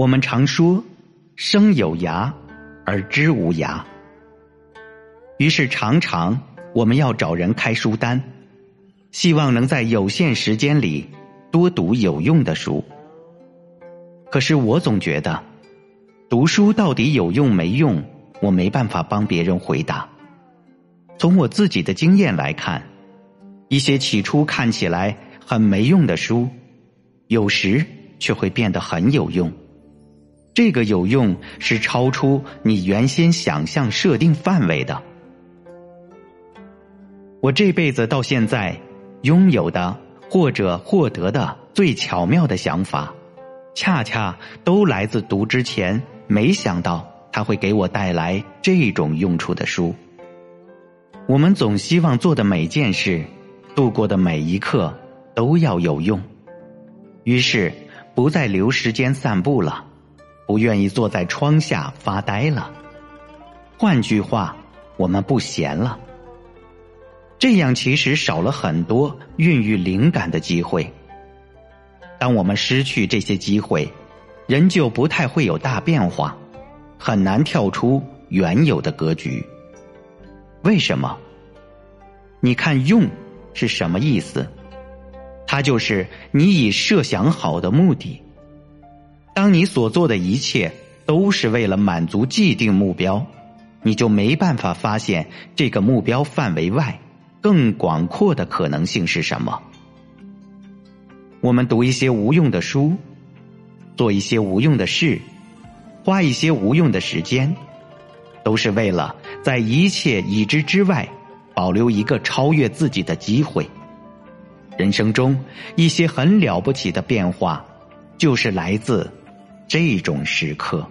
我们常说“生有涯，而知无涯”，于是常常我们要找人开书单，希望能在有限时间里多读有用的书。可是我总觉得，读书到底有用没用，我没办法帮别人回答。从我自己的经验来看，一些起初看起来很没用的书，有时却会变得很有用。这个有用是超出你原先想象设定范围的。我这辈子到现在拥有的或者获得的最巧妙的想法，恰恰都来自读之前没想到它会给我带来这种用处的书。我们总希望做的每件事，度过的每一刻都要有用，于是不再留时间散步了。不愿意坐在窗下发呆了。换句话，我们不闲了。这样其实少了很多孕育灵感的机会。当我们失去这些机会，人就不太会有大变化，很难跳出原有的格局。为什么？你看“用”是什么意思？它就是你已设想好的目的。当你所做的一切都是为了满足既定目标，你就没办法发现这个目标范围外更广阔的可能性是什么。我们读一些无用的书，做一些无用的事，花一些无用的时间，都是为了在一切已知之外保留一个超越自己的机会。人生中一些很了不起的变化，就是来自。这种时刻。